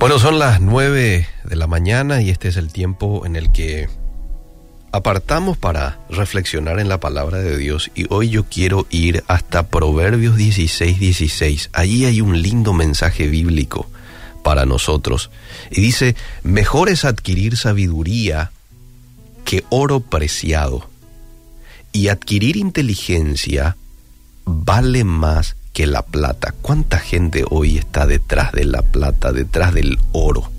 Bueno, son las 9 de la mañana y este es el tiempo en el que apartamos para reflexionar en la palabra de Dios y hoy yo quiero ir hasta Proverbios 16, 16. Allí hay un lindo mensaje bíblico para nosotros y dice, mejor es adquirir sabiduría que oro preciado y adquirir inteligencia vale más que la plata. ¿Cuánta gente hoy está detrás de la plata, detrás del oro?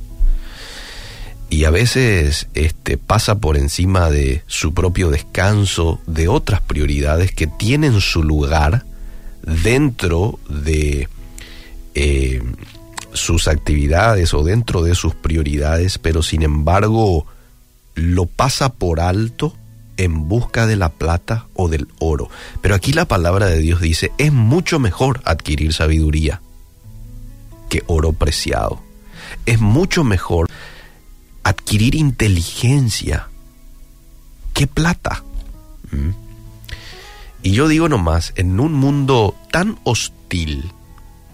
Y a veces este, pasa por encima de su propio descanso, de otras prioridades que tienen su lugar dentro de eh, sus actividades o dentro de sus prioridades, pero sin embargo lo pasa por alto en busca de la plata o del oro. Pero aquí la palabra de Dios dice, es mucho mejor adquirir sabiduría que oro preciado. Es mucho mejor adquirir inteligencia que plata. ¿Mm? Y yo digo nomás, en un mundo tan hostil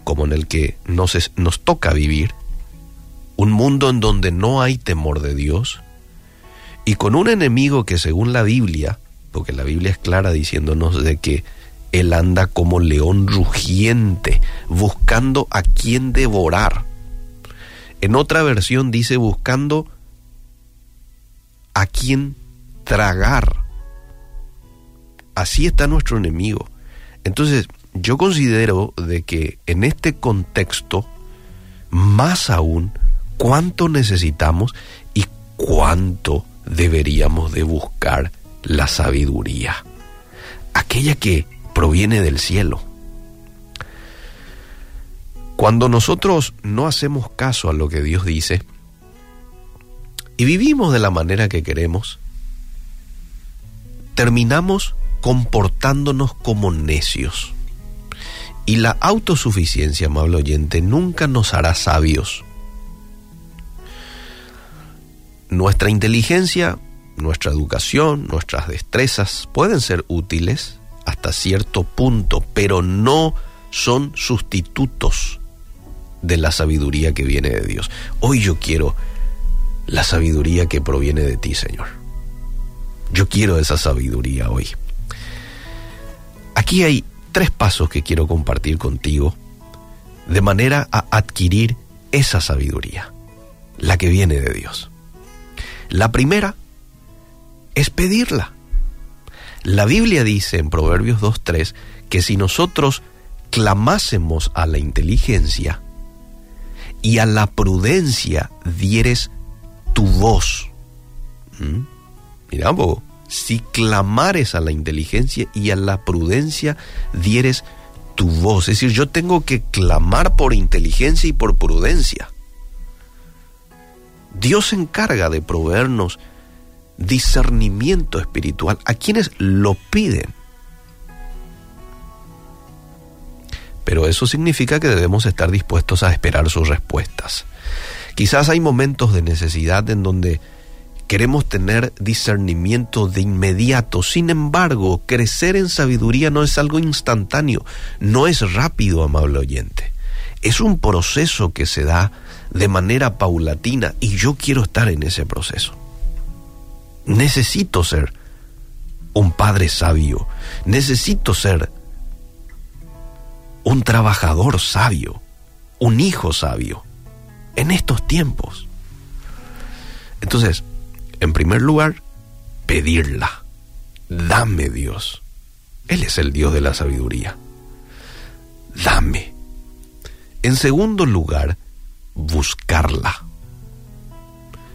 como en el que nos, nos toca vivir, un mundo en donde no hay temor de Dios, y con un enemigo que según la Biblia, porque la Biblia es clara diciéndonos de que él anda como león rugiente, buscando a quien devorar. En otra versión dice buscando a quien tragar. Así está nuestro enemigo. Entonces, yo considero de que en este contexto, más aún, cuánto necesitamos y cuánto deberíamos de buscar la sabiduría, aquella que proviene del cielo. Cuando nosotros no hacemos caso a lo que Dios dice y vivimos de la manera que queremos, terminamos comportándonos como necios. Y la autosuficiencia, amable oyente, nunca nos hará sabios nuestra inteligencia, nuestra educación, nuestras destrezas pueden ser útiles hasta cierto punto, pero no son sustitutos de la sabiduría que viene de Dios. Hoy yo quiero la sabiduría que proviene de ti, Señor. Yo quiero esa sabiduría hoy. Aquí hay tres pasos que quiero compartir contigo de manera a adquirir esa sabiduría, la que viene de Dios. La primera es pedirla. La Biblia dice en Proverbios 2.3 que si nosotros clamásemos a la inteligencia y a la prudencia dieres tu voz. ¿Mm? Mira, si clamares a la inteligencia y a la prudencia dieres tu voz. Es decir, yo tengo que clamar por inteligencia y por prudencia. Dios se encarga de proveernos discernimiento espiritual a quienes lo piden. Pero eso significa que debemos estar dispuestos a esperar sus respuestas. Quizás hay momentos de necesidad en donde queremos tener discernimiento de inmediato. Sin embargo, crecer en sabiduría no es algo instantáneo, no es rápido, amable oyente. Es un proceso que se da de manera paulatina y yo quiero estar en ese proceso. Necesito ser un padre sabio, necesito ser un trabajador sabio, un hijo sabio, en estos tiempos. Entonces, en primer lugar, pedirla. Dame Dios. Él es el Dios de la sabiduría. Dame. En segundo lugar, buscarla.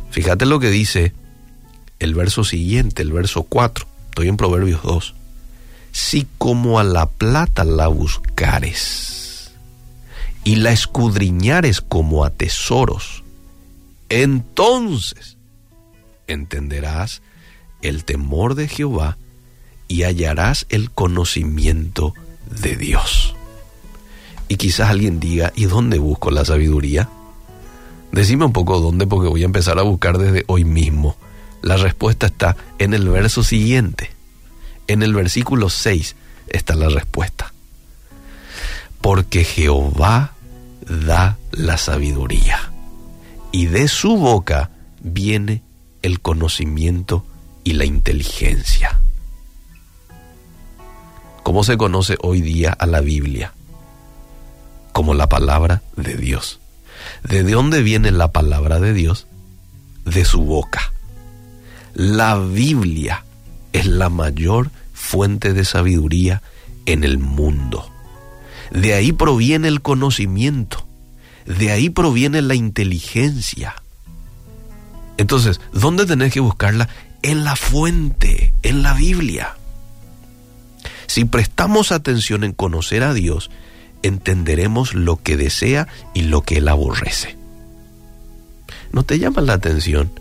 Fíjate lo que dice el verso siguiente, el verso 4. Estoy en Proverbios 2. Si como a la plata la buscares y la escudriñares como a tesoros, entonces entenderás el temor de Jehová y hallarás el conocimiento de Dios. Y quizás alguien diga, ¿y dónde busco la sabiduría? Decime un poco dónde porque voy a empezar a buscar desde hoy mismo. La respuesta está en el verso siguiente. En el versículo 6 está la respuesta. Porque Jehová da la sabiduría. y de su boca viene el conocimiento y la inteligencia. ¿Cómo se conoce hoy día a la Biblia? Como la palabra de Dios. ¿De dónde viene la palabra de Dios? De su boca. La Biblia es la mayor fuente de sabiduría en el mundo. De ahí proviene el conocimiento. De ahí proviene la inteligencia. Entonces, ¿dónde tenés que buscarla? En la fuente, en la Biblia. Si prestamos atención en conocer a Dios, entenderemos lo que desea y lo que Él aborrece. ¿No te llama la atención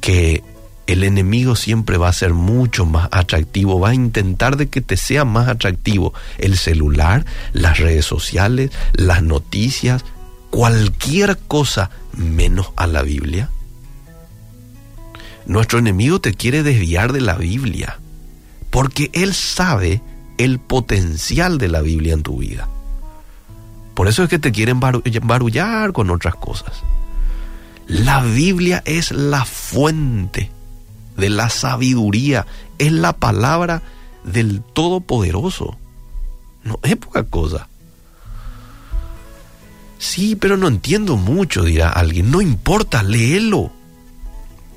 que el enemigo siempre va a ser mucho más atractivo, va a intentar de que te sea más atractivo el celular, las redes sociales, las noticias, cualquier cosa menos a la Biblia? Nuestro enemigo te quiere desviar de la Biblia, porque él sabe el potencial de la Biblia en tu vida. Por eso es que te quieren barullar con otras cosas. La Biblia es la fuente de la sabiduría, es la palabra del Todopoderoso. No es poca cosa. Sí, pero no entiendo mucho, dirá alguien. No importa, léelo.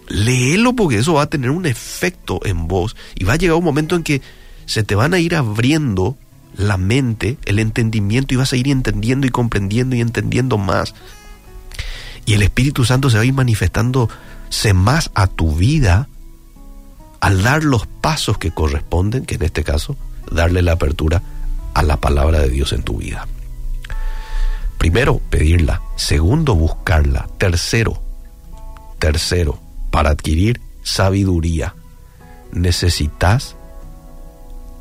Léelo porque eso va a tener un efecto en vos y va a llegar un momento en que se te van a ir abriendo la mente, el entendimiento y vas a ir entendiendo y comprendiendo y entendiendo más. Y el Espíritu Santo se va a ir manifestándose más a tu vida al dar los pasos que corresponden, que en este caso, darle la apertura a la palabra de Dios en tu vida. Primero, pedirla. Segundo, buscarla. Tercero, tercero, para adquirir sabiduría, necesitas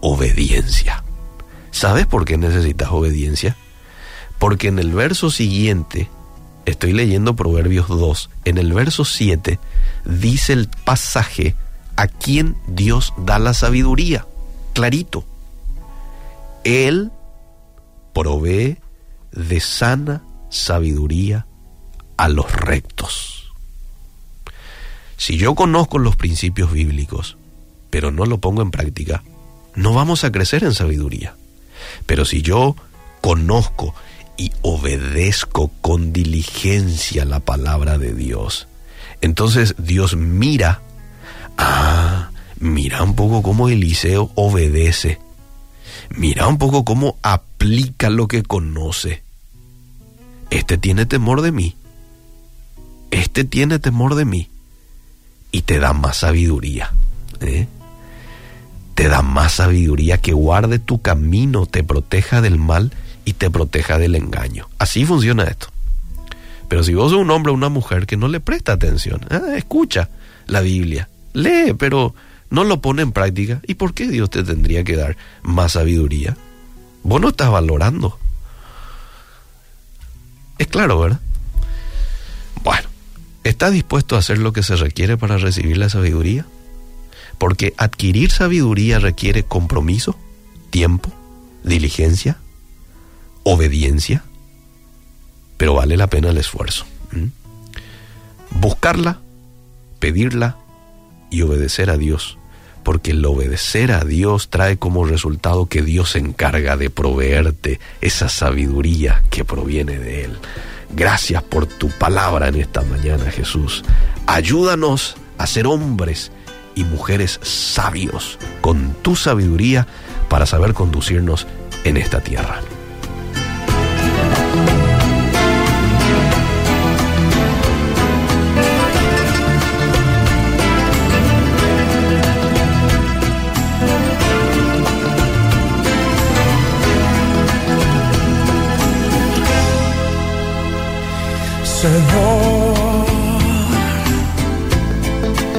obediencia. ¿Sabes por qué necesitas obediencia? Porque en el verso siguiente, estoy leyendo Proverbios 2, en el verso 7 dice el pasaje a quien Dios da la sabiduría, clarito. Él provee de sana sabiduría a los rectos. Si yo conozco los principios bíblicos, pero no lo pongo en práctica, no vamos a crecer en sabiduría. Pero si yo conozco y obedezco con diligencia la palabra de Dios, entonces Dios mira, ah, mira un poco cómo Eliseo obedece, mira un poco cómo aplica lo que conoce. Este tiene temor de mí, este tiene temor de mí y te da más sabiduría. ¿eh? Te da más sabiduría que guarde tu camino, te proteja del mal y te proteja del engaño. Así funciona esto. Pero si vos sos un hombre o una mujer que no le presta atención, ah, escucha la Biblia, lee, pero no lo pone en práctica, ¿y por qué Dios te tendría que dar más sabiduría? Vos no estás valorando. Es claro, ¿verdad? Bueno, ¿estás dispuesto a hacer lo que se requiere para recibir la sabiduría? Porque adquirir sabiduría requiere compromiso, tiempo, diligencia, obediencia, pero vale la pena el esfuerzo. Buscarla, pedirla y obedecer a Dios, porque el obedecer a Dios trae como resultado que Dios se encarga de proveerte esa sabiduría que proviene de Él. Gracias por tu palabra en esta mañana, Jesús. Ayúdanos a ser hombres y mujeres sabios con tu sabiduría para saber conducirnos en esta tierra.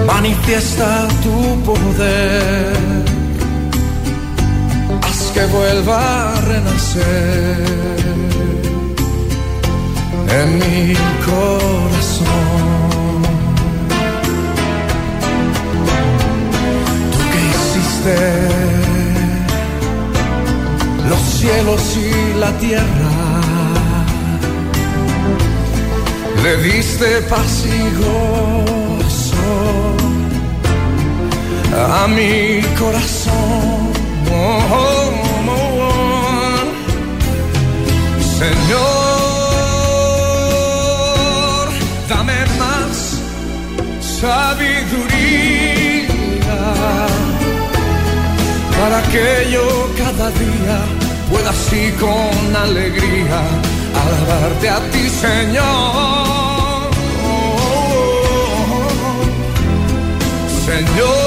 Manifiesta tu poder, haz que vuelva a renacer en mi corazón. Tú que hiciste los cielos y la tierra le diste gozo a mi corazón. Oh, oh, oh. Señor, dame más sabiduría para que yo cada día pueda así con alegría alabarte a ti, Señor. Señor,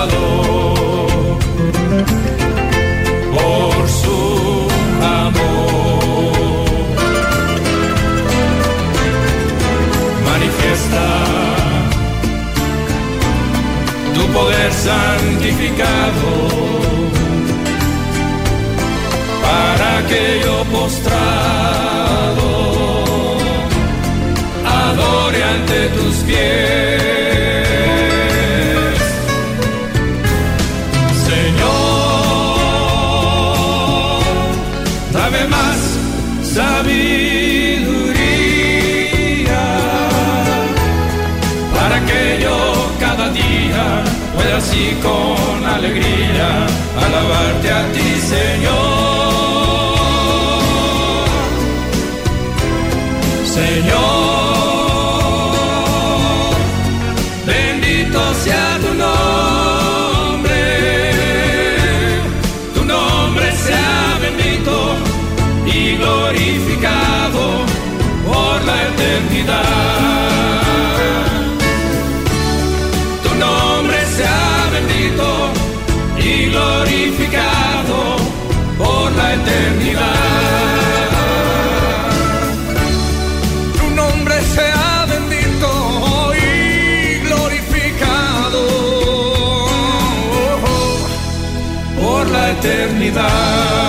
al así con alegría alabarte a ti, Señor. Señor, bendito sea tu nombre, tu nombre sea bendito y glorificado por la eternidad. Eternidad. tu nombre sea bendito y glorificado por la eternidad.